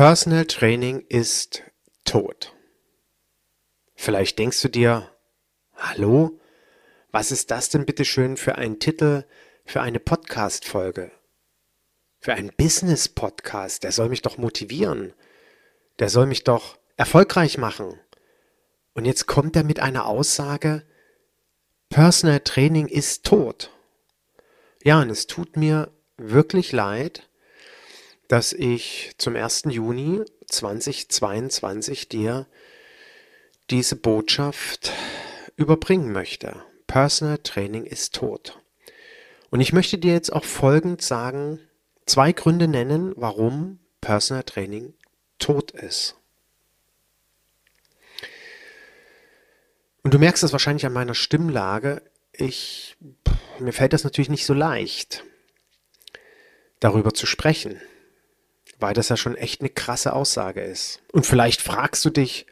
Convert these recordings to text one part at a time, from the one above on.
Personal Training ist tot. Vielleicht denkst du dir, hallo, was ist das denn bitte schön für ein Titel für eine Podcast-Folge? Für einen Business-Podcast, der soll mich doch motivieren. Der soll mich doch erfolgreich machen. Und jetzt kommt er mit einer Aussage, Personal Training ist tot. Ja, und es tut mir wirklich leid, dass ich zum 1. Juni 2022 dir diese Botschaft überbringen möchte. Personal Training ist tot. Und ich möchte dir jetzt auch folgend sagen, zwei Gründe nennen, warum Personal Training tot ist. Und du merkst es wahrscheinlich an meiner Stimmlage. Ich, mir fällt das natürlich nicht so leicht, darüber zu sprechen weil das ja schon echt eine krasse Aussage ist. Und vielleicht fragst du dich,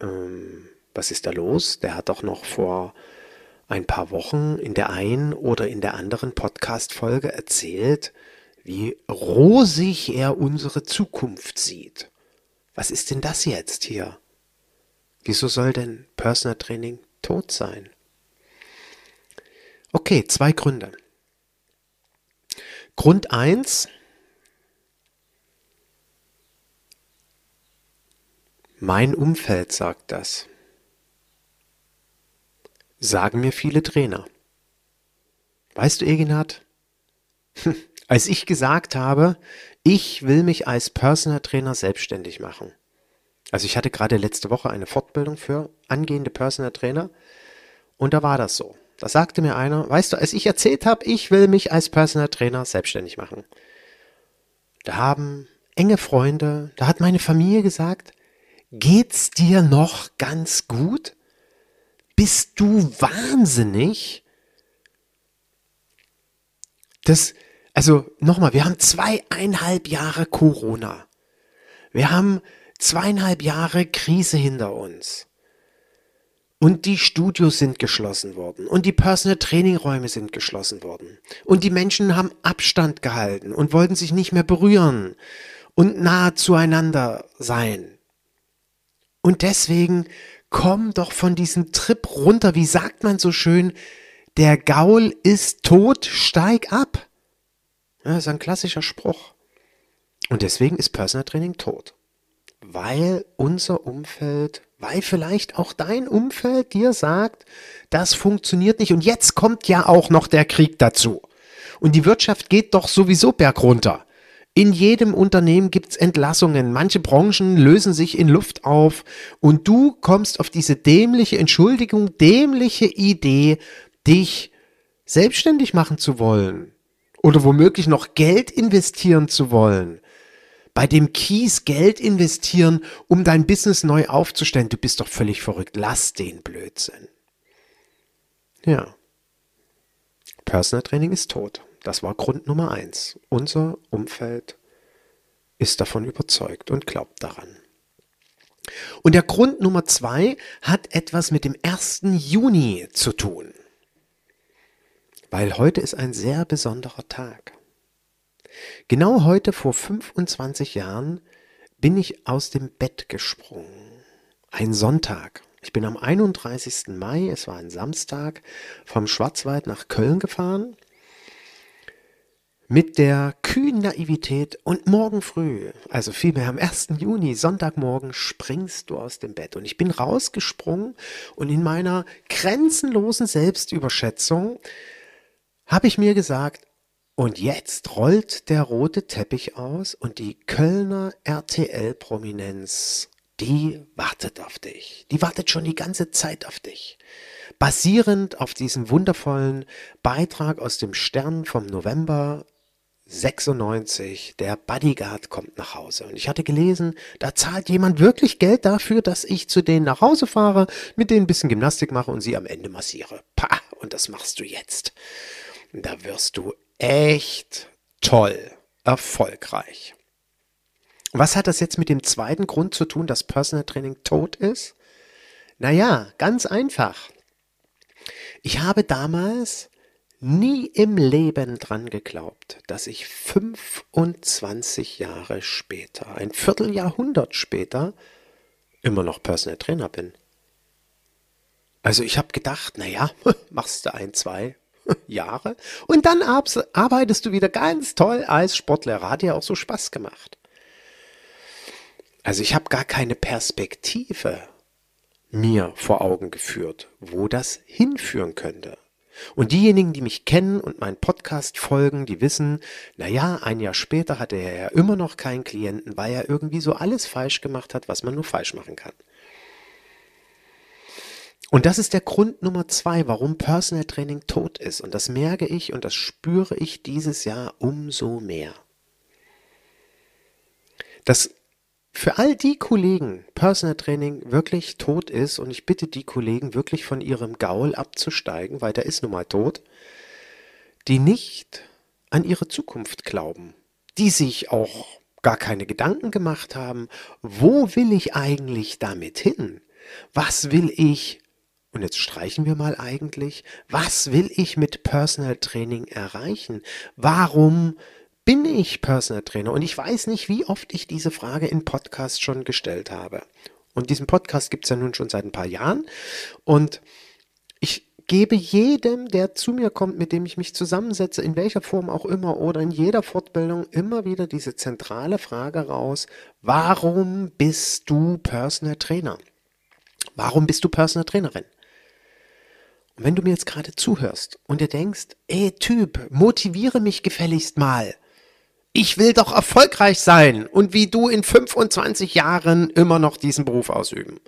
ähm, was ist da los? Der hat doch noch vor ein paar Wochen in der einen oder in der anderen Podcast-Folge erzählt, wie rosig er unsere Zukunft sieht. Was ist denn das jetzt hier? Wieso soll denn Personal Training tot sein? Okay, zwei Gründe. Grund eins Mein Umfeld sagt das. Sagen mir viele Trainer. Weißt du, Egenhard? Als ich gesagt habe, ich will mich als Personal Trainer selbstständig machen. Also ich hatte gerade letzte Woche eine Fortbildung für angehende Personal Trainer und da war das so. Da sagte mir einer, weißt du, als ich erzählt habe, ich will mich als Personal Trainer selbstständig machen. Da haben enge Freunde, da hat meine Familie gesagt, Geht's dir noch ganz gut? Bist du wahnsinnig? Das, also nochmal, wir haben zweieinhalb Jahre Corona. Wir haben zweieinhalb Jahre Krise hinter uns. Und die Studios sind geschlossen worden. Und die Personal Training Räume sind geschlossen worden. Und die Menschen haben Abstand gehalten und wollten sich nicht mehr berühren und nahe zueinander sein. Und deswegen komm doch von diesem Trip runter. Wie sagt man so schön? Der Gaul ist tot, steig ab. Ja, das ist ein klassischer Spruch. Und deswegen ist Personal Training tot. Weil unser Umfeld, weil vielleicht auch dein Umfeld dir sagt, das funktioniert nicht. Und jetzt kommt ja auch noch der Krieg dazu. Und die Wirtschaft geht doch sowieso bergunter. In jedem Unternehmen gibt's Entlassungen. Manche Branchen lösen sich in Luft auf. Und du kommst auf diese dämliche Entschuldigung, dämliche Idee, dich selbstständig machen zu wollen. Oder womöglich noch Geld investieren zu wollen. Bei dem Kies Geld investieren, um dein Business neu aufzustellen. Du bist doch völlig verrückt. Lass den Blödsinn. Ja. Personal Training ist tot. Das war Grund Nummer eins. Unser Umfeld ist davon überzeugt und glaubt daran. Und der Grund Nummer zwei hat etwas mit dem 1. Juni zu tun. Weil heute ist ein sehr besonderer Tag. Genau heute vor 25 Jahren bin ich aus dem Bett gesprungen. Ein Sonntag. Ich bin am 31. Mai, es war ein Samstag, vom Schwarzwald nach Köln gefahren mit der kühnen Naivität und morgen früh, also vielmehr am 1. Juni, Sonntagmorgen, springst du aus dem Bett. Und ich bin rausgesprungen und in meiner grenzenlosen Selbstüberschätzung habe ich mir gesagt, und jetzt rollt der rote Teppich aus und die Kölner RTL-Prominenz die wartet auf dich. Die wartet schon die ganze Zeit auf dich. Basierend auf diesem wundervollen Beitrag aus dem Stern vom November 96, der Bodyguard kommt nach Hause. Und ich hatte gelesen, da zahlt jemand wirklich Geld dafür, dass ich zu denen nach Hause fahre, mit denen ein bisschen Gymnastik mache und sie am Ende massiere. Pah, und das machst du jetzt. Da wirst du echt toll, erfolgreich. Was hat das jetzt mit dem zweiten Grund zu tun, dass Personal Training tot ist? Naja, ganz einfach. Ich habe damals nie im Leben dran geglaubt, dass ich 25 Jahre später, ein Vierteljahrhundert später, immer noch Personal Trainer bin. Also ich habe gedacht, naja, machst du ein, zwei Jahre und dann arbeitest du wieder ganz toll als Sportlehrer. Hat ja auch so Spaß gemacht. Also ich habe gar keine Perspektive mir vor Augen geführt, wo das hinführen könnte. Und diejenigen, die mich kennen und meinen Podcast folgen, die wissen, na ja, ein Jahr später hatte er ja immer noch keinen Klienten, weil er irgendwie so alles falsch gemacht hat, was man nur falsch machen kann. Und das ist der Grund Nummer zwei, warum Personal Training tot ist. Und das merke ich und das spüre ich dieses Jahr umso mehr. Das für all die Kollegen Personal Training wirklich tot ist und ich bitte die Kollegen wirklich von ihrem Gaul abzusteigen, weil der ist nun mal tot, die nicht an ihre Zukunft glauben, die sich auch gar keine Gedanken gemacht haben, wo will ich eigentlich damit hin? Was will ich, und jetzt streichen wir mal eigentlich, was will ich mit Personal Training erreichen? Warum bin ich Personal Trainer? Und ich weiß nicht, wie oft ich diese Frage in Podcasts schon gestellt habe. Und diesen Podcast gibt es ja nun schon seit ein paar Jahren. Und ich gebe jedem, der zu mir kommt, mit dem ich mich zusammensetze, in welcher Form auch immer oder in jeder Fortbildung, immer wieder diese zentrale Frage raus, warum bist du Personal Trainer? Warum bist du Personal Trainerin? Und wenn du mir jetzt gerade zuhörst und dir denkst, ey Typ, motiviere mich gefälligst mal, ich will doch erfolgreich sein und wie du in 25 Jahren immer noch diesen Beruf ausüben.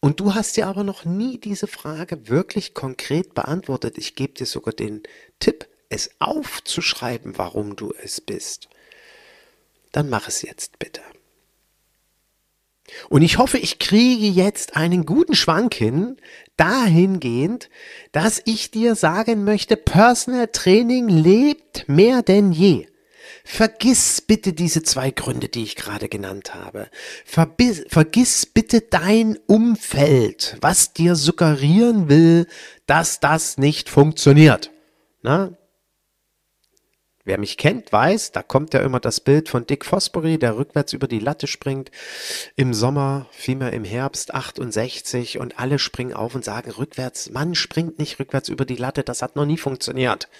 Und du hast dir aber noch nie diese Frage wirklich konkret beantwortet. Ich gebe dir sogar den Tipp, es aufzuschreiben, warum du es bist. Dann mach es jetzt bitte. Und ich hoffe, ich kriege jetzt einen guten Schwank hin, dahingehend, dass ich dir sagen möchte, Personal Training lebt mehr denn je. Vergiss bitte diese zwei Gründe, die ich gerade genannt habe. Verbiss, vergiss bitte dein Umfeld, was dir suggerieren will, dass das nicht funktioniert. Na? Wer mich kennt, weiß, da kommt ja immer das Bild von Dick Fosbury, der rückwärts über die Latte springt. Im Sommer, vielmehr im Herbst 68 und alle springen auf und sagen rückwärts, Mann, springt nicht rückwärts über die Latte, das hat noch nie funktioniert.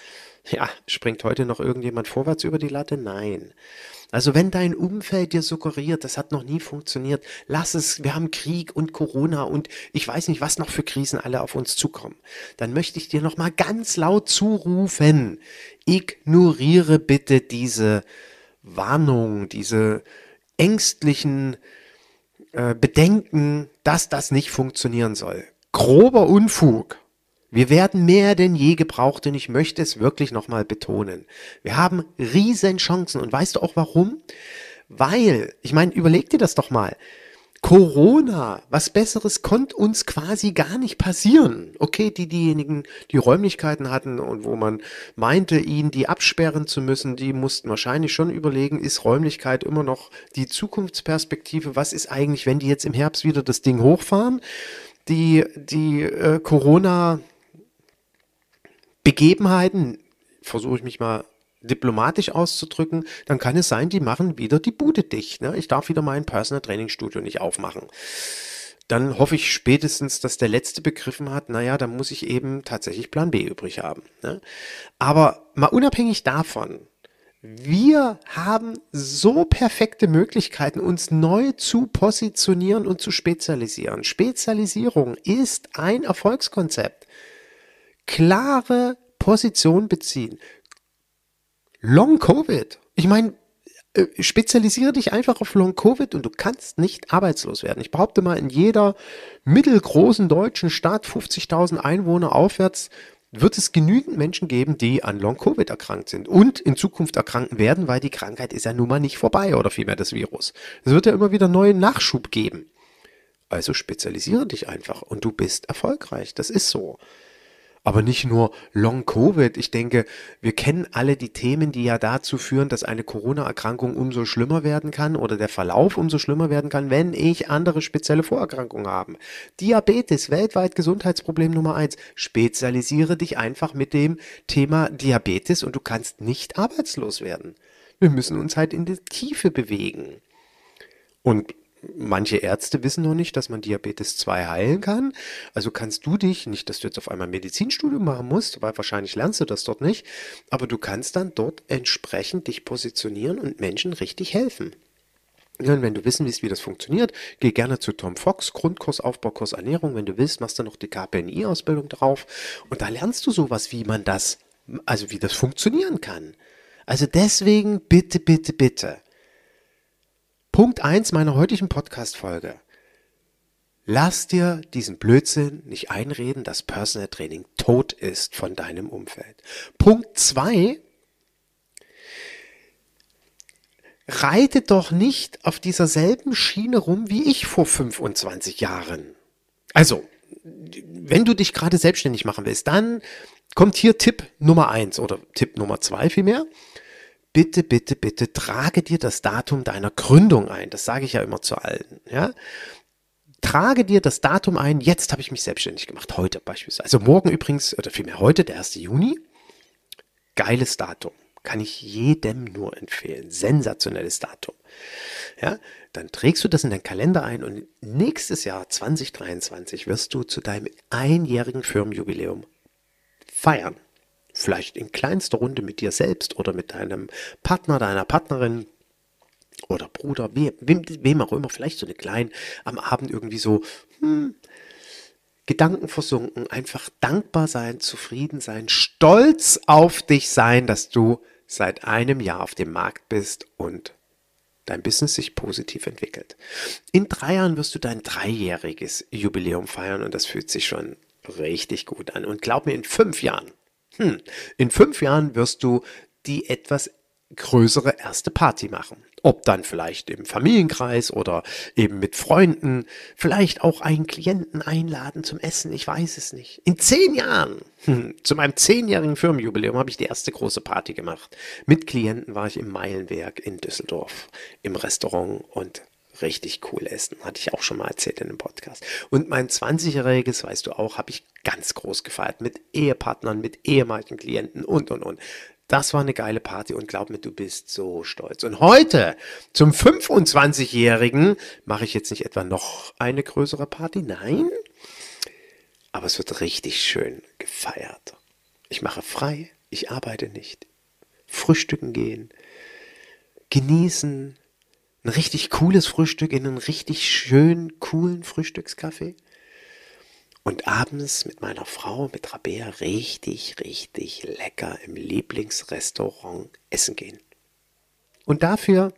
Ja, springt heute noch irgendjemand vorwärts über die Latte? Nein. Also wenn dein Umfeld dir suggeriert, das hat noch nie funktioniert, lass es, wir haben Krieg und Corona und ich weiß nicht, was noch für Krisen alle auf uns zukommen, dann möchte ich dir noch mal ganz laut zurufen, ignoriere bitte diese Warnung, diese ängstlichen äh, Bedenken, dass das nicht funktionieren soll. Grober Unfug. Wir werden mehr denn je gebraucht und ich möchte es wirklich nochmal betonen. Wir haben riesen Chancen und weißt du auch warum? Weil, ich meine, überleg dir das doch mal. Corona, was Besseres konnte uns quasi gar nicht passieren. Okay, die diejenigen, die Räumlichkeiten hatten und wo man meinte, ihnen die absperren zu müssen, die mussten wahrscheinlich schon überlegen, ist Räumlichkeit immer noch die Zukunftsperspektive? Was ist eigentlich, wenn die jetzt im Herbst wieder das Ding hochfahren? Die, die äh, Corona Begebenheiten, versuche ich mich mal diplomatisch auszudrücken, dann kann es sein, die machen wieder die Bude dicht. Ne? Ich darf wieder mein Personal Training Studio nicht aufmachen. Dann hoffe ich spätestens, dass der Letzte begriffen hat, naja, dann muss ich eben tatsächlich Plan B übrig haben. Ne? Aber mal unabhängig davon, wir haben so perfekte Möglichkeiten, uns neu zu positionieren und zu spezialisieren. Spezialisierung ist ein Erfolgskonzept klare Position beziehen. Long Covid. Ich meine, äh, spezialisiere dich einfach auf Long Covid und du kannst nicht arbeitslos werden. Ich behaupte mal, in jeder mittelgroßen deutschen Stadt, 50.000 Einwohner aufwärts, wird es genügend Menschen geben, die an Long-Covid erkrankt sind und in Zukunft erkranken werden, weil die Krankheit ist ja nun mal nicht vorbei oder vielmehr das Virus. Es wird ja immer wieder neuen Nachschub geben. Also spezialisiere dich einfach und du bist erfolgreich. Das ist so aber nicht nur Long Covid. Ich denke, wir kennen alle die Themen, die ja dazu führen, dass eine Corona-Erkrankung umso schlimmer werden kann oder der Verlauf umso schlimmer werden kann, wenn ich andere spezielle Vorerkrankungen habe. Diabetes, weltweit Gesundheitsproblem Nummer eins. Spezialisiere dich einfach mit dem Thema Diabetes und du kannst nicht arbeitslos werden. Wir müssen uns halt in die Tiefe bewegen. Und manche Ärzte wissen noch nicht, dass man Diabetes 2 heilen kann. Also kannst du dich, nicht, dass du jetzt auf einmal ein Medizinstudium machen musst, weil wahrscheinlich lernst du das dort nicht, aber du kannst dann dort entsprechend dich positionieren und Menschen richtig helfen. Und wenn du wissen willst, wie das funktioniert, geh gerne zu Tom Fox, Grundkurs, Aufbaukurs, Ernährung. Wenn du willst, machst du noch die KPNI-Ausbildung drauf. Und da lernst du sowas, wie man das, also wie das funktionieren kann. Also deswegen bitte, bitte, bitte Punkt 1 meiner heutigen Podcast-Folge. Lass dir diesen Blödsinn nicht einreden, dass Personal Training tot ist von deinem Umfeld. Punkt 2. Reite doch nicht auf dieser selben Schiene rum wie ich vor 25 Jahren. Also, wenn du dich gerade selbstständig machen willst, dann kommt hier Tipp Nummer 1 oder Tipp Nummer 2 vielmehr bitte, bitte, bitte trage dir das Datum deiner Gründung ein. Das sage ich ja immer zu allen. Ja? Trage dir das Datum ein, jetzt habe ich mich selbstständig gemacht, heute beispielsweise. Also morgen übrigens, oder vielmehr heute, der 1. Juni. Geiles Datum. Kann ich jedem nur empfehlen. Sensationelles Datum. Ja, dann trägst du das in deinen Kalender ein und nächstes Jahr 2023 wirst du zu deinem einjährigen Firmenjubiläum feiern. Vielleicht in kleinster Runde mit dir selbst oder mit deinem Partner, deiner Partnerin oder Bruder, wem, wem auch immer, vielleicht so eine kleine, am Abend irgendwie so, hm, Gedanken versunken, einfach dankbar sein, zufrieden sein, stolz auf dich sein, dass du seit einem Jahr auf dem Markt bist und dein Business sich positiv entwickelt. In drei Jahren wirst du dein dreijähriges Jubiläum feiern und das fühlt sich schon richtig gut an. Und glaub mir, in fünf Jahren hm, in fünf Jahren wirst du die etwas größere erste Party machen. Ob dann vielleicht im Familienkreis oder eben mit Freunden, vielleicht auch einen Klienten einladen zum Essen, ich weiß es nicht. In zehn Jahren, hm, zu meinem zehnjährigen Firmenjubiläum, habe ich die erste große Party gemacht. Mit Klienten war ich im Meilenwerk in Düsseldorf, im Restaurant und richtig cool essen. Hatte ich auch schon mal erzählt in einem Podcast. Und mein 20-jähriges, weißt du auch, habe ich ganz groß gefeiert. Mit Ehepartnern, mit ehemaligen Klienten und, und, und. Das war eine geile Party und glaub mir, du bist so stolz. Und heute, zum 25-Jährigen, mache ich jetzt nicht etwa noch eine größere Party. Nein. Aber es wird richtig schön gefeiert. Ich mache frei, ich arbeite nicht. Frühstücken gehen, genießen, ein richtig cooles Frühstück in einen richtig schönen, coolen Frühstückskaffee. Und abends mit meiner Frau, mit Rabea, richtig, richtig lecker im Lieblingsrestaurant essen gehen. Und dafür,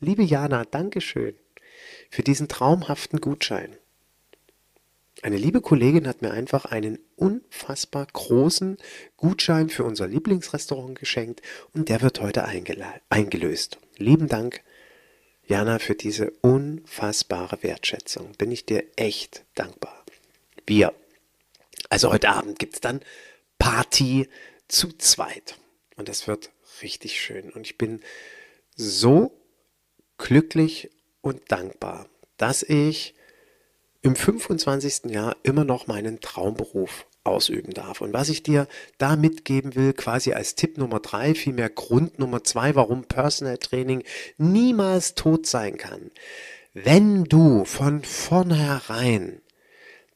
liebe Jana, Dankeschön für diesen traumhaften Gutschein. Eine liebe Kollegin hat mir einfach einen unfassbar großen Gutschein für unser Lieblingsrestaurant geschenkt und der wird heute eingelöst. Lieben Dank Jana, für diese unfassbare Wertschätzung bin ich dir echt dankbar. Wir, also heute Abend gibt es dann Party zu zweit. Und das wird richtig schön. Und ich bin so glücklich und dankbar, dass ich im 25. Jahr immer noch meinen Traumberuf ausüben darf. Und was ich dir da mitgeben will, quasi als Tipp Nummer drei, vielmehr Grund Nummer zwei, warum Personal Training niemals tot sein kann. Wenn du von vornherein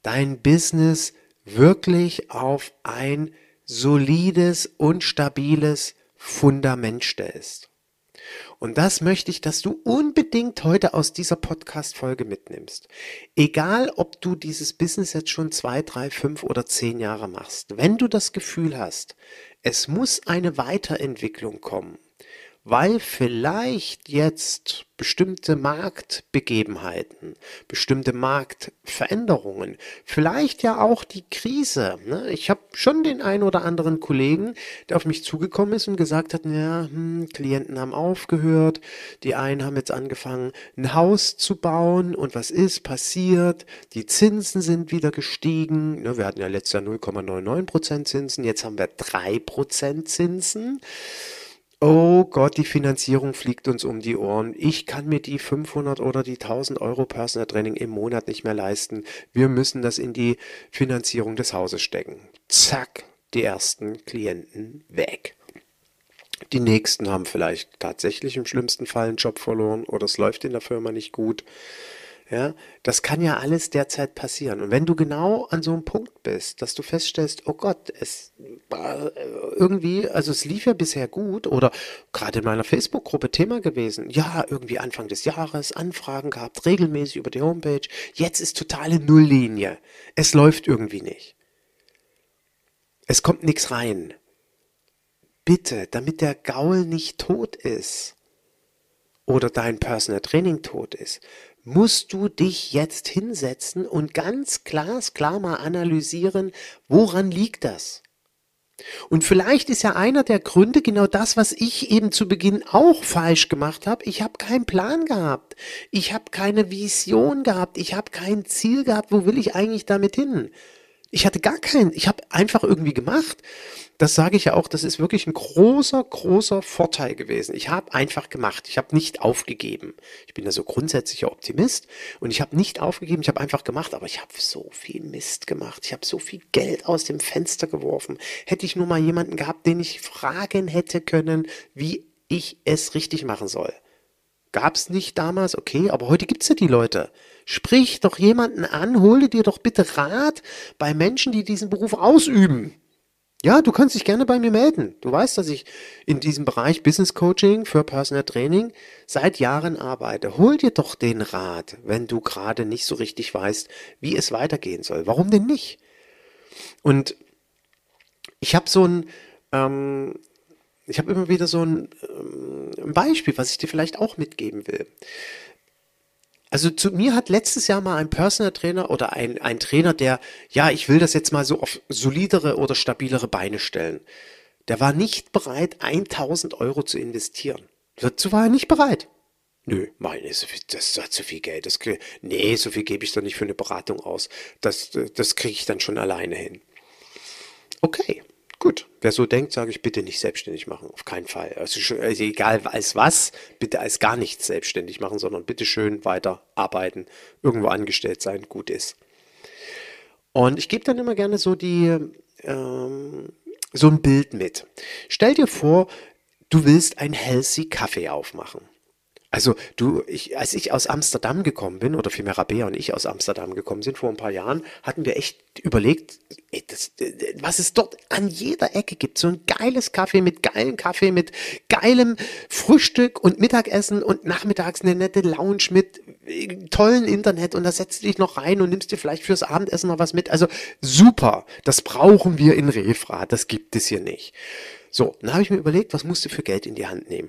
dein Business wirklich auf ein solides und stabiles Fundament stellst. Und das möchte ich, dass du unbedingt heute aus dieser Podcast-Folge mitnimmst. Egal, ob du dieses Business jetzt schon zwei, drei, fünf oder zehn Jahre machst. Wenn du das Gefühl hast, es muss eine Weiterentwicklung kommen, weil vielleicht jetzt bestimmte Marktbegebenheiten, bestimmte Marktveränderungen, vielleicht ja auch die Krise. Ne? Ich habe schon den einen oder anderen Kollegen, der auf mich zugekommen ist und gesagt hat, ja, hm, Klienten haben aufgehört, die einen haben jetzt angefangen, ein Haus zu bauen und was ist passiert? Die Zinsen sind wieder gestiegen. Ne, wir hatten ja letztes Jahr 0,99% Zinsen, jetzt haben wir 3% Zinsen. Oh Gott, die Finanzierung fliegt uns um die Ohren. Ich kann mir die 500 oder die 1000 Euro Personal Training im Monat nicht mehr leisten. Wir müssen das in die Finanzierung des Hauses stecken. Zack, die ersten Klienten weg. Die nächsten haben vielleicht tatsächlich im schlimmsten Fall einen Job verloren oder es läuft in der Firma nicht gut. Ja, das kann ja alles derzeit passieren. Und wenn du genau an so einem Punkt bist, dass du feststellst, oh Gott, es war irgendwie, also es lief ja bisher gut oder gerade in meiner Facebook-Gruppe Thema gewesen, ja, irgendwie Anfang des Jahres Anfragen gehabt, regelmäßig über die Homepage, jetzt ist totale Nulllinie. Es läuft irgendwie nicht. Es kommt nichts rein. Bitte, damit der Gaul nicht tot ist oder dein Personal Training tot ist, musst du dich jetzt hinsetzen und ganz glasklar mal analysieren, woran liegt das? Und vielleicht ist ja einer der Gründe genau das, was ich eben zu Beginn auch falsch gemacht habe. Ich habe keinen Plan gehabt. Ich habe keine Vision gehabt. Ich habe kein Ziel gehabt. Wo will ich eigentlich damit hin? Ich hatte gar keinen. Ich habe einfach irgendwie gemacht das sage ich ja auch, das ist wirklich ein großer, großer Vorteil gewesen. Ich habe einfach gemacht. Ich habe nicht aufgegeben. Ich bin ja so grundsätzlicher Optimist und ich habe nicht aufgegeben. Ich habe einfach gemacht, aber ich habe so viel Mist gemacht. Ich habe so viel Geld aus dem Fenster geworfen. Hätte ich nur mal jemanden gehabt, den ich fragen hätte können, wie ich es richtig machen soll. Gab's nicht damals, okay, aber heute gibt's ja die Leute. Sprich doch jemanden an, hole dir doch bitte Rat bei Menschen, die diesen Beruf ausüben. Ja, du kannst dich gerne bei mir melden. Du weißt, dass ich in diesem Bereich Business Coaching für Personal Training seit Jahren arbeite. Hol dir doch den Rat, wenn du gerade nicht so richtig weißt, wie es weitergehen soll. Warum denn nicht? Und ich habe so ein, ähm, ich habe immer wieder so ein, ähm, ein Beispiel, was ich dir vielleicht auch mitgeben will. Also zu mir hat letztes Jahr mal ein Personal Trainer oder ein, ein Trainer, der, ja, ich will das jetzt mal so auf solidere oder stabilere Beine stellen. Der war nicht bereit, 1000 Euro zu investieren. Dazu war er nicht bereit. Nö, meine, das ist zu viel Geld. Das, nee, so viel gebe ich doch nicht für eine Beratung aus. Das, das kriege ich dann schon alleine hin. Okay, wer so denkt, sage ich bitte nicht selbstständig machen, auf keinen Fall. Also, egal als was, bitte als gar nichts selbstständig machen, sondern bitte schön weiter arbeiten, irgendwo angestellt sein, gut ist. Und ich gebe dann immer gerne so die ähm, so ein Bild mit. Stell dir vor, du willst ein healthy Kaffee aufmachen. Also du, ich, als ich aus Amsterdam gekommen bin, oder vielmehr Rabea und ich aus Amsterdam gekommen sind vor ein paar Jahren, hatten wir echt überlegt, ey, das, was es dort an jeder Ecke gibt. So ein geiles Kaffee mit geilem Kaffee, mit geilem Frühstück und Mittagessen und nachmittags eine nette Lounge mit äh, tollen Internet und da setzt du dich noch rein und nimmst dir vielleicht fürs Abendessen noch was mit. Also super, das brauchen wir in Refra, das gibt es hier nicht. So, dann habe ich mir überlegt, was musst du für Geld in die Hand nehmen?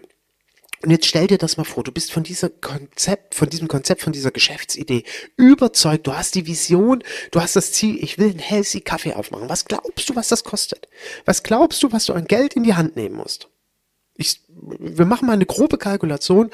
Und jetzt stell dir das mal vor, du bist von dieser Konzept, von diesem Konzept, von dieser Geschäftsidee überzeugt, du hast die Vision, du hast das Ziel, ich will einen healthy Kaffee aufmachen. Was glaubst du, was das kostet? Was glaubst du, was du an Geld in die Hand nehmen musst? Ich, wir machen mal eine grobe Kalkulation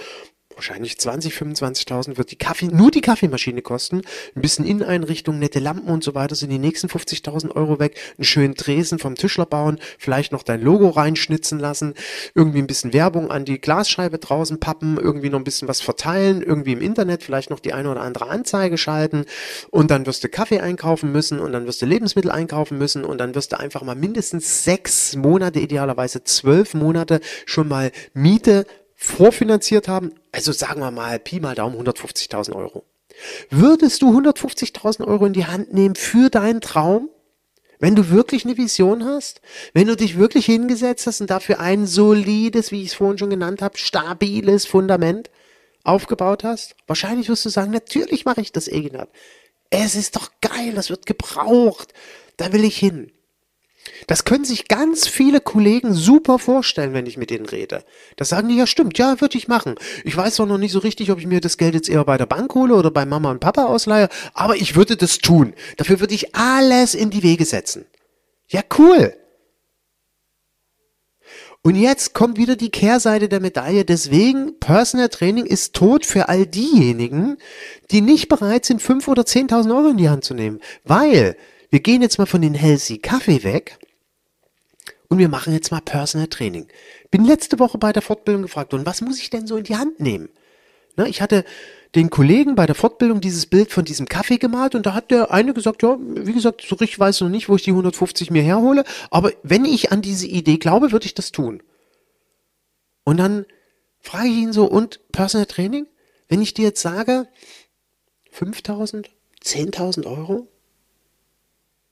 wahrscheinlich 20, 25.000 wird die Kaffee, nur die Kaffeemaschine kosten. Ein bisschen Inneneinrichtung, nette Lampen und so weiter sind die nächsten 50.000 Euro weg. Einen schönen Tresen vom Tischler bauen, vielleicht noch dein Logo reinschnitzen lassen, irgendwie ein bisschen Werbung an die Glasscheibe draußen pappen, irgendwie noch ein bisschen was verteilen, irgendwie im Internet vielleicht noch die eine oder andere Anzeige schalten und dann wirst du Kaffee einkaufen müssen und dann wirst du Lebensmittel einkaufen müssen und dann wirst du einfach mal mindestens sechs Monate, idealerweise zwölf Monate schon mal Miete vorfinanziert haben, also sagen wir mal Pi mal Daumen 150.000 Euro. Würdest du 150.000 Euro in die Hand nehmen für deinen Traum? Wenn du wirklich eine Vision hast, wenn du dich wirklich hingesetzt hast und dafür ein solides, wie ich es vorhin schon genannt habe, stabiles Fundament aufgebaut hast, wahrscheinlich wirst du sagen, natürlich mache ich das, Eginat. Es ist doch geil, das wird gebraucht. Da will ich hin. Das können sich ganz viele Kollegen super vorstellen, wenn ich mit denen rede. Das sagen die, ja stimmt, ja, würde ich machen. Ich weiß doch noch nicht so richtig, ob ich mir das Geld jetzt eher bei der Bank hole oder bei Mama und Papa ausleihe, aber ich würde das tun. Dafür würde ich alles in die Wege setzen. Ja, cool. Und jetzt kommt wieder die Kehrseite der Medaille. Deswegen, Personal Training ist tot für all diejenigen, die nicht bereit sind, 5.000 oder 10.000 Euro in die Hand zu nehmen. Weil, wir gehen jetzt mal von den Healthy Kaffee weg und wir machen jetzt mal Personal Training. Bin letzte Woche bei der Fortbildung gefragt, und was muss ich denn so in die Hand nehmen? Na, ich hatte den Kollegen bei der Fortbildung dieses Bild von diesem Kaffee gemalt und da hat der eine gesagt, ja, wie gesagt, so richtig weiß ich noch nicht, wo ich die 150 mir herhole, aber wenn ich an diese Idee glaube, würde ich das tun. Und dann frage ich ihn so, und Personal Training? Wenn ich dir jetzt sage, 5000, 10.000 Euro?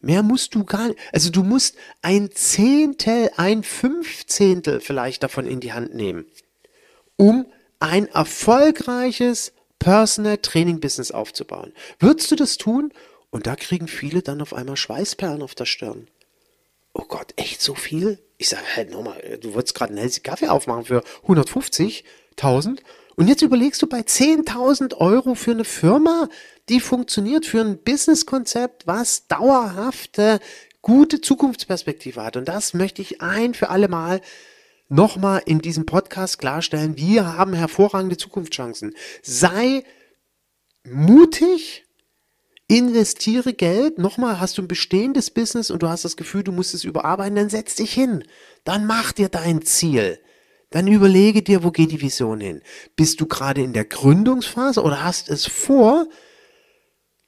Mehr musst du gar nicht. Also du musst ein Zehntel, ein Fünfzehntel vielleicht davon in die Hand nehmen, um ein erfolgreiches Personal Training Business aufzubauen. Würdest du das tun? Und da kriegen viele dann auf einmal Schweißperlen auf der Stirn. Oh Gott, echt so viel? Ich sage, halt nochmal, du wolltest gerade einen Hälse Kaffee aufmachen für 150.000 und jetzt überlegst du bei 10.000 Euro für eine Firma, die funktioniert für ein Businesskonzept, was dauerhafte, gute Zukunftsperspektive hat. Und das möchte ich ein für alle Mal nochmal in diesem Podcast klarstellen. Wir haben hervorragende Zukunftschancen. Sei mutig, investiere Geld. Nochmal, hast du ein bestehendes Business und du hast das Gefühl, du musst es überarbeiten, dann setz dich hin. Dann mach dir dein Ziel. Dann überlege dir, wo geht die Vision hin. Bist du gerade in der Gründungsphase oder hast es vor,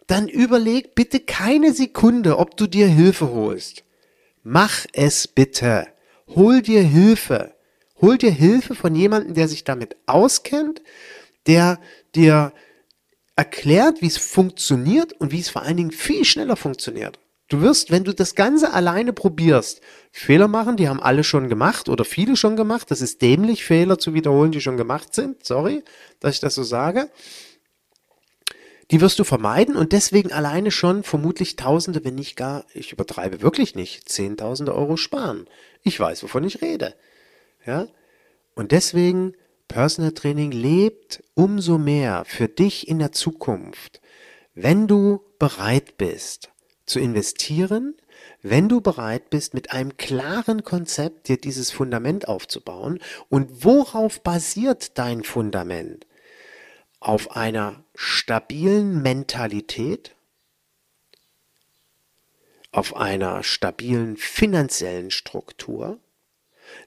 dann überleg bitte keine Sekunde, ob du dir Hilfe holst. Mach es bitte. Hol dir Hilfe. Hol dir Hilfe von jemandem, der sich damit auskennt, der dir erklärt, wie es funktioniert und wie es vor allen Dingen viel schneller funktioniert. Du wirst, wenn du das Ganze alleine probierst, Fehler machen, die haben alle schon gemacht oder viele schon gemacht. Das ist dämlich, Fehler zu wiederholen, die schon gemacht sind. Sorry, dass ich das so sage die wirst du vermeiden und deswegen alleine schon vermutlich Tausende, wenn nicht gar, ich übertreibe wirklich nicht, Zehntausende Euro sparen. Ich weiß, wovon ich rede. Ja? Und deswegen, Personal Training lebt umso mehr für dich in der Zukunft, wenn du bereit bist zu investieren, wenn du bereit bist, mit einem klaren Konzept dir dieses Fundament aufzubauen. Und worauf basiert dein Fundament? auf einer stabilen Mentalität, auf einer stabilen finanziellen Struktur,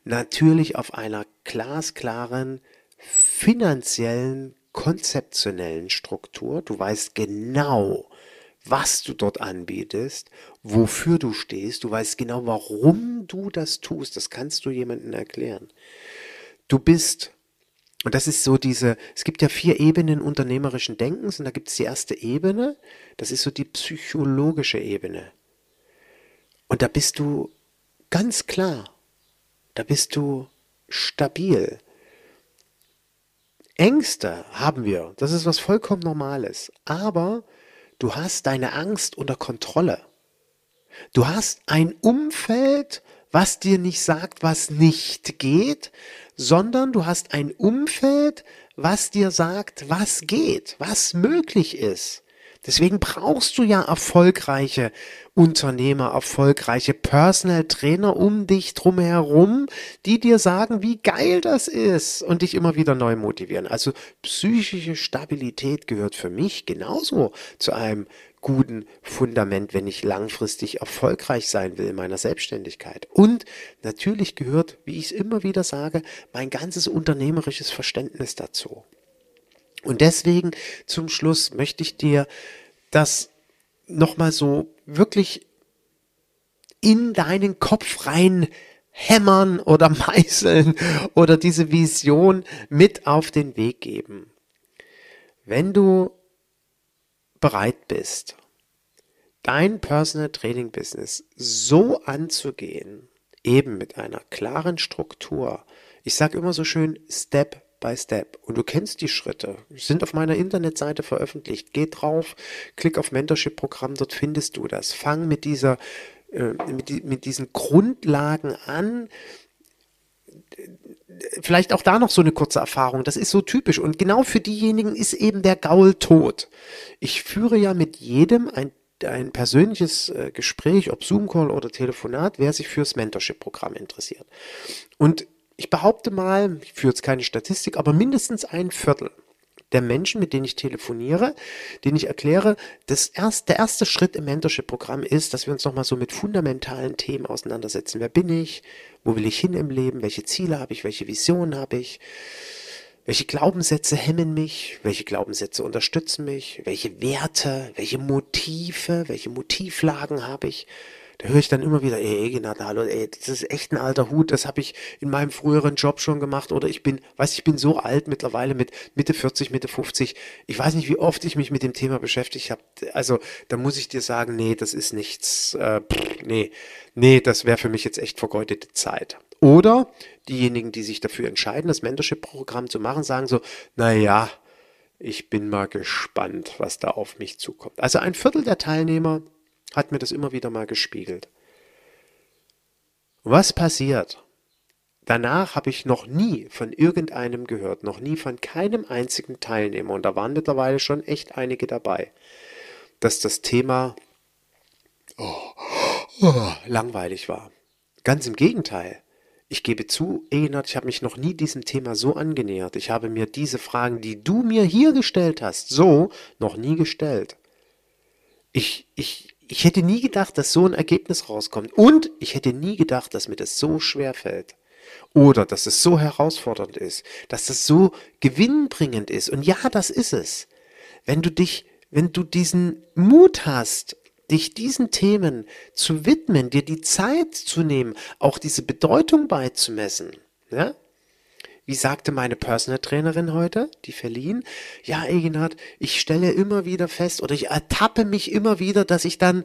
natürlich auf einer glasklaren finanziellen, konzeptionellen Struktur. Du weißt genau, was du dort anbietest, wofür du stehst, du weißt genau, warum du das tust, das kannst du jemandem erklären. Du bist und das ist so diese, es gibt ja vier Ebenen unternehmerischen Denkens und da gibt es die erste Ebene, das ist so die psychologische Ebene. Und da bist du ganz klar, da bist du stabil. Ängste haben wir, das ist was vollkommen Normales, aber du hast deine Angst unter Kontrolle. Du hast ein Umfeld, was dir nicht sagt, was nicht geht, sondern du hast ein Umfeld, was dir sagt, was geht, was möglich ist. Deswegen brauchst du ja erfolgreiche Unternehmer, erfolgreiche Personal Trainer um dich drumherum, die dir sagen, wie geil das ist und dich immer wieder neu motivieren. Also psychische Stabilität gehört für mich genauso zu einem guten Fundament, wenn ich langfristig erfolgreich sein will in meiner Selbstständigkeit. Und natürlich gehört, wie ich es immer wieder sage, mein ganzes unternehmerisches Verständnis dazu. Und deswegen zum Schluss möchte ich dir das nochmal so wirklich in deinen Kopf rein hämmern oder meißeln oder diese Vision mit auf den Weg geben. Wenn du bereit bist, dein Personal Training Business so anzugehen, eben mit einer klaren Struktur, ich sage immer so schön Step by Step. Und du kennst die Schritte, sind auf meiner Internetseite veröffentlicht. Geh drauf, klick auf Mentorship-Programm, dort findest du das. Fang mit dieser äh, mit, mit diesen Grundlagen an, vielleicht auch da noch so eine kurze Erfahrung. Das ist so typisch. Und genau für diejenigen ist eben der Gaul tot. Ich führe ja mit jedem ein, ein persönliches äh, Gespräch, ob Zoom-Call oder Telefonat, wer sich fürs Mentorship-Programm interessiert. Und ich behaupte mal, ich führe jetzt keine Statistik, aber mindestens ein Viertel der Menschen, mit denen ich telefoniere, denen ich erkläre, das erst, der erste Schritt im Mentorship-Programm ist, dass wir uns nochmal so mit fundamentalen Themen auseinandersetzen. Wer bin ich? Wo will ich hin im Leben? Welche Ziele habe ich? Welche Visionen habe ich? Welche Glaubenssätze hemmen mich? Welche Glaubenssätze unterstützen mich? Welche Werte? Welche Motive? Welche Motivlagen habe ich? Da höre ich dann immer wieder, ey, Egenat, hallo, ey, das ist echt ein alter Hut, das habe ich in meinem früheren Job schon gemacht oder ich bin, weiß ich bin so alt mittlerweile mit Mitte 40, Mitte 50. Ich weiß nicht, wie oft ich mich mit dem Thema beschäftigt habe. Also da muss ich dir sagen, nee, das ist nichts, äh, pff, nee, nee, das wäre für mich jetzt echt vergeudete Zeit. Oder diejenigen, die sich dafür entscheiden, das Mentorship-Programm zu machen, sagen so, na ja, ich bin mal gespannt, was da auf mich zukommt. Also ein Viertel der Teilnehmer hat mir das immer wieder mal gespiegelt. Was passiert? Danach habe ich noch nie von irgendeinem gehört, noch nie von keinem einzigen Teilnehmer, und da waren mittlerweile schon echt einige dabei, dass das Thema oh, oh, langweilig war. Ganz im Gegenteil. Ich gebe zu, Egenhard, ich habe mich noch nie diesem Thema so angenähert. Ich habe mir diese Fragen, die du mir hier gestellt hast, so noch nie gestellt. Ich, ich, ich hätte nie gedacht, dass so ein Ergebnis rauskommt. Und ich hätte nie gedacht, dass mir das so schwer fällt. Oder dass es so herausfordernd ist, dass das so gewinnbringend ist. Und ja, das ist es. Wenn du dich, wenn du diesen Mut hast, dich diesen Themen zu widmen, dir die Zeit zu nehmen, auch diese Bedeutung beizumessen, ja, wie sagte meine Personal Trainerin heute, die Verliehen? Ja, Eginhard, ich stelle immer wieder fest oder ich ertappe mich immer wieder, dass ich dann,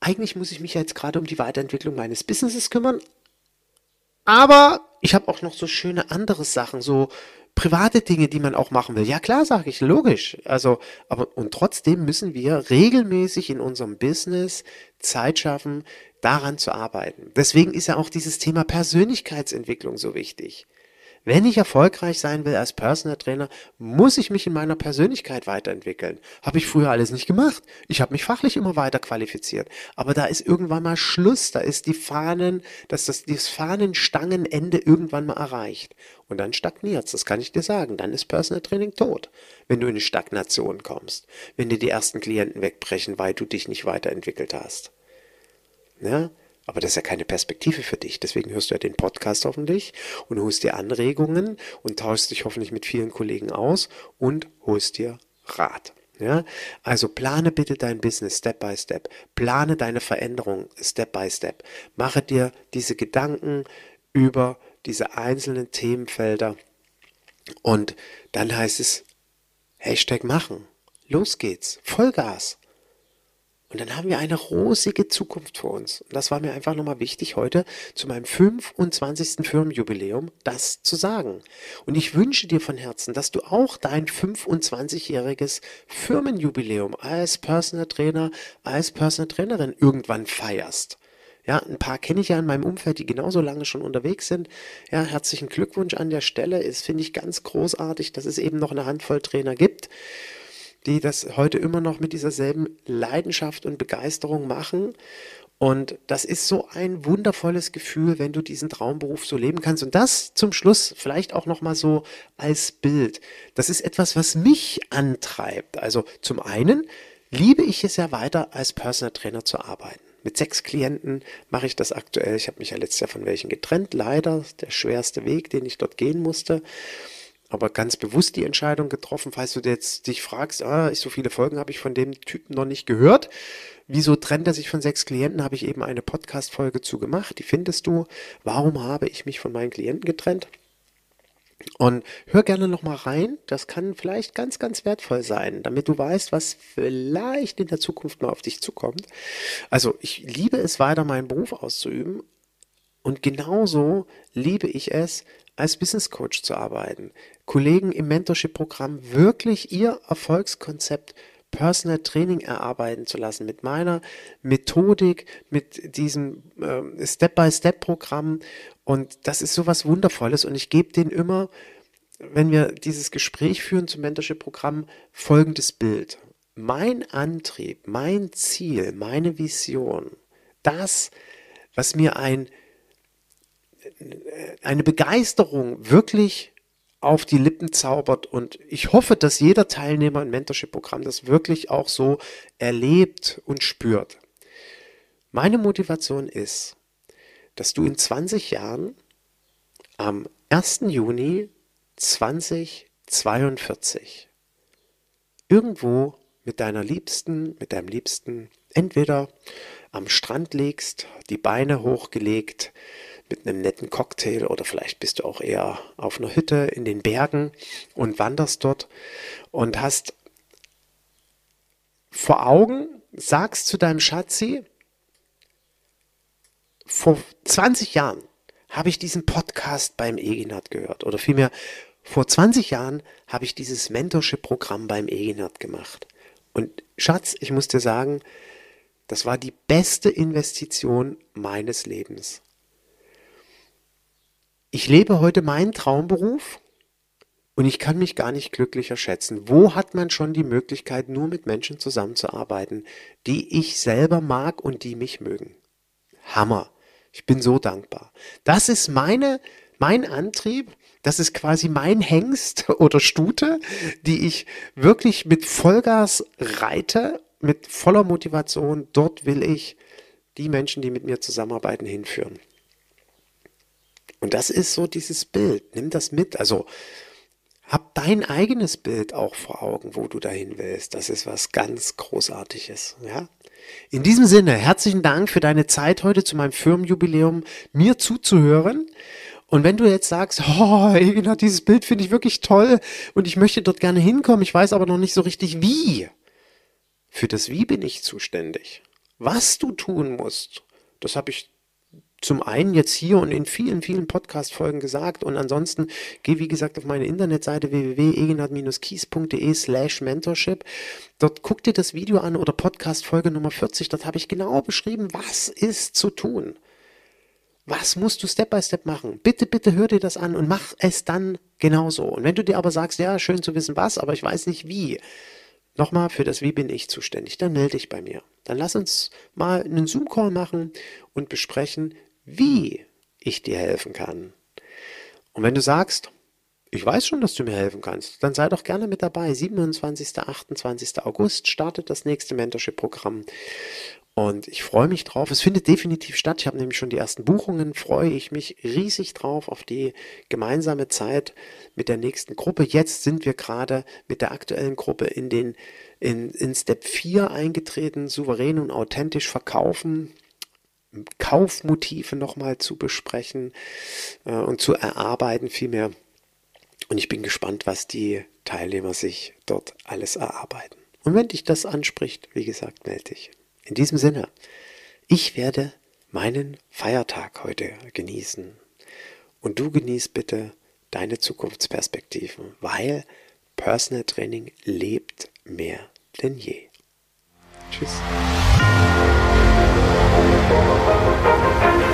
eigentlich muss ich mich jetzt gerade um die Weiterentwicklung meines Businesses kümmern, aber ich habe auch noch so schöne andere Sachen, so private Dinge, die man auch machen will. Ja klar, sage ich, logisch. Also, aber und trotzdem müssen wir regelmäßig in unserem Business Zeit schaffen, daran zu arbeiten. Deswegen ist ja auch dieses Thema Persönlichkeitsentwicklung so wichtig. Wenn ich erfolgreich sein will als Personal Trainer, muss ich mich in meiner Persönlichkeit weiterentwickeln. Habe ich früher alles nicht gemacht. Ich habe mich fachlich immer weiter qualifiziert. Aber da ist irgendwann mal Schluss. Da ist die Fahnen, dass das, das Fahnenstangenende irgendwann mal erreicht. Und dann stagniert's. Das kann ich dir sagen. Dann ist Personal Training tot. Wenn du in eine Stagnation kommst. Wenn dir die ersten Klienten wegbrechen, weil du dich nicht weiterentwickelt hast. Ja? Aber das ist ja keine Perspektive für dich. Deswegen hörst du ja den Podcast hoffentlich und holst dir Anregungen und tauschst dich hoffentlich mit vielen Kollegen aus und holst dir Rat. Ja, also plane bitte dein Business Step by Step. Plane deine Veränderung Step by Step. Mache dir diese Gedanken über diese einzelnen Themenfelder und dann heißt es Hashtag machen. Los geht's. Vollgas. Und dann haben wir eine rosige Zukunft vor uns. Und das war mir einfach nochmal wichtig, heute zu meinem 25. Firmenjubiläum das zu sagen. Und ich wünsche dir von Herzen, dass du auch dein 25-jähriges Firmenjubiläum als Personal Trainer, als Personal Trainerin irgendwann feierst. Ja, ein paar kenne ich ja in meinem Umfeld, die genauso lange schon unterwegs sind. Ja, herzlichen Glückwunsch an der Stelle. Ist, finde ich, ganz großartig, dass es eben noch eine Handvoll Trainer gibt die das heute immer noch mit dieser selben Leidenschaft und Begeisterung machen. Und das ist so ein wundervolles Gefühl, wenn du diesen Traumberuf so leben kannst. Und das zum Schluss vielleicht auch nochmal so als Bild. Das ist etwas, was mich antreibt. Also zum einen liebe ich es ja weiter, als Personal Trainer zu arbeiten. Mit sechs Klienten mache ich das aktuell. Ich habe mich ja letztes Jahr von welchen getrennt. Leider der schwerste Weg, den ich dort gehen musste aber ganz bewusst die Entscheidung getroffen, falls du jetzt dich fragst, ah, so viele Folgen habe ich von dem Typen noch nicht gehört. Wieso trennt er sich von sechs Klienten? Habe ich eben eine Podcast-Folge zu gemacht. Die findest du. Warum habe ich mich von meinen Klienten getrennt? Und hör gerne noch mal rein. Das kann vielleicht ganz, ganz wertvoll sein, damit du weißt, was vielleicht in der Zukunft mal auf dich zukommt. Also ich liebe es weiter, meinen Beruf auszuüben. Und genauso liebe ich es, als Business Coach zu arbeiten, Kollegen im Mentorship-Programm wirklich ihr Erfolgskonzept Personal Training erarbeiten zu lassen, mit meiner Methodik, mit diesem äh, Step-by-Step-Programm. Und das ist so was Wundervolles. Und ich gebe denen immer, wenn wir dieses Gespräch führen zum Mentorship-Programm, folgendes Bild. Mein Antrieb, mein Ziel, meine Vision, das, was mir ein, eine Begeisterung wirklich auf die Lippen zaubert. Und ich hoffe, dass jeder Teilnehmer im Mentorship-Programm das wirklich auch so erlebt und spürt. Meine Motivation ist, dass du in 20 Jahren am 1. Juni 2042 irgendwo mit deiner Liebsten, mit deinem Liebsten entweder am Strand legst, die Beine hochgelegt, mit einem netten Cocktail oder vielleicht bist du auch eher auf einer Hütte in den Bergen und wanderst dort und hast vor Augen, sagst zu deinem Schatzi, vor 20 Jahren habe ich diesen Podcast beim Eginat gehört oder vielmehr vor 20 Jahren habe ich dieses Mentorship-Programm beim Eginat gemacht. Und Schatz, ich muss dir sagen, das war die beste Investition meines Lebens. Ich lebe heute meinen Traumberuf und ich kann mich gar nicht glücklicher schätzen. Wo hat man schon die Möglichkeit, nur mit Menschen zusammenzuarbeiten, die ich selber mag und die mich mögen? Hammer. Ich bin so dankbar. Das ist meine, mein Antrieb. Das ist quasi mein Hengst oder Stute, die ich wirklich mit Vollgas reite, mit voller Motivation. Dort will ich die Menschen, die mit mir zusammenarbeiten, hinführen. Und das ist so dieses Bild. Nimm das mit. Also hab dein eigenes Bild auch vor Augen, wo du dahin willst. Das ist was ganz Großartiges. Ja? In diesem Sinne, herzlichen Dank für deine Zeit heute zu meinem Firmenjubiläum, mir zuzuhören. Und wenn du jetzt sagst, oh, Egina, dieses Bild finde ich wirklich toll und ich möchte dort gerne hinkommen, ich weiß aber noch nicht so richtig wie. Für das Wie bin ich zuständig. Was du tun musst, das habe ich zum einen jetzt hier und in vielen, vielen Podcast-Folgen gesagt und ansonsten geh, wie gesagt, auf meine Internetseite www.egenhard-kies.de slash mentorship. Dort guck dir das Video an oder Podcast-Folge Nummer 40. Dort habe ich genau beschrieben, was ist zu tun. Was musst du Step by Step machen? Bitte, bitte hör dir das an und mach es dann genauso. Und wenn du dir aber sagst, ja, schön zu wissen was, aber ich weiß nicht wie, Nochmal, für das Wie bin ich zuständig. Dann melde dich bei mir. Dann lass uns mal einen Zoom-Call machen und besprechen, wie ich dir helfen kann. Und wenn du sagst, ich weiß schon, dass du mir helfen kannst, dann sei doch gerne mit dabei. 27. 28. August startet das nächste Mentorship-Programm. Und ich freue mich drauf. Es findet definitiv statt. Ich habe nämlich schon die ersten Buchungen. Freue ich mich riesig drauf auf die gemeinsame Zeit mit der nächsten Gruppe. Jetzt sind wir gerade mit der aktuellen Gruppe in den in, in Step 4 eingetreten, souverän und authentisch verkaufen. Kaufmotive nochmal zu besprechen äh, und zu erarbeiten vielmehr. Und ich bin gespannt, was die Teilnehmer sich dort alles erarbeiten. Und wenn dich das anspricht, wie gesagt, melde dich. In diesem Sinne, ich werde meinen Feiertag heute genießen. Und du genießt bitte deine Zukunftsperspektiven, weil Personal Training lebt mehr denn je. Tschüss. Thank you.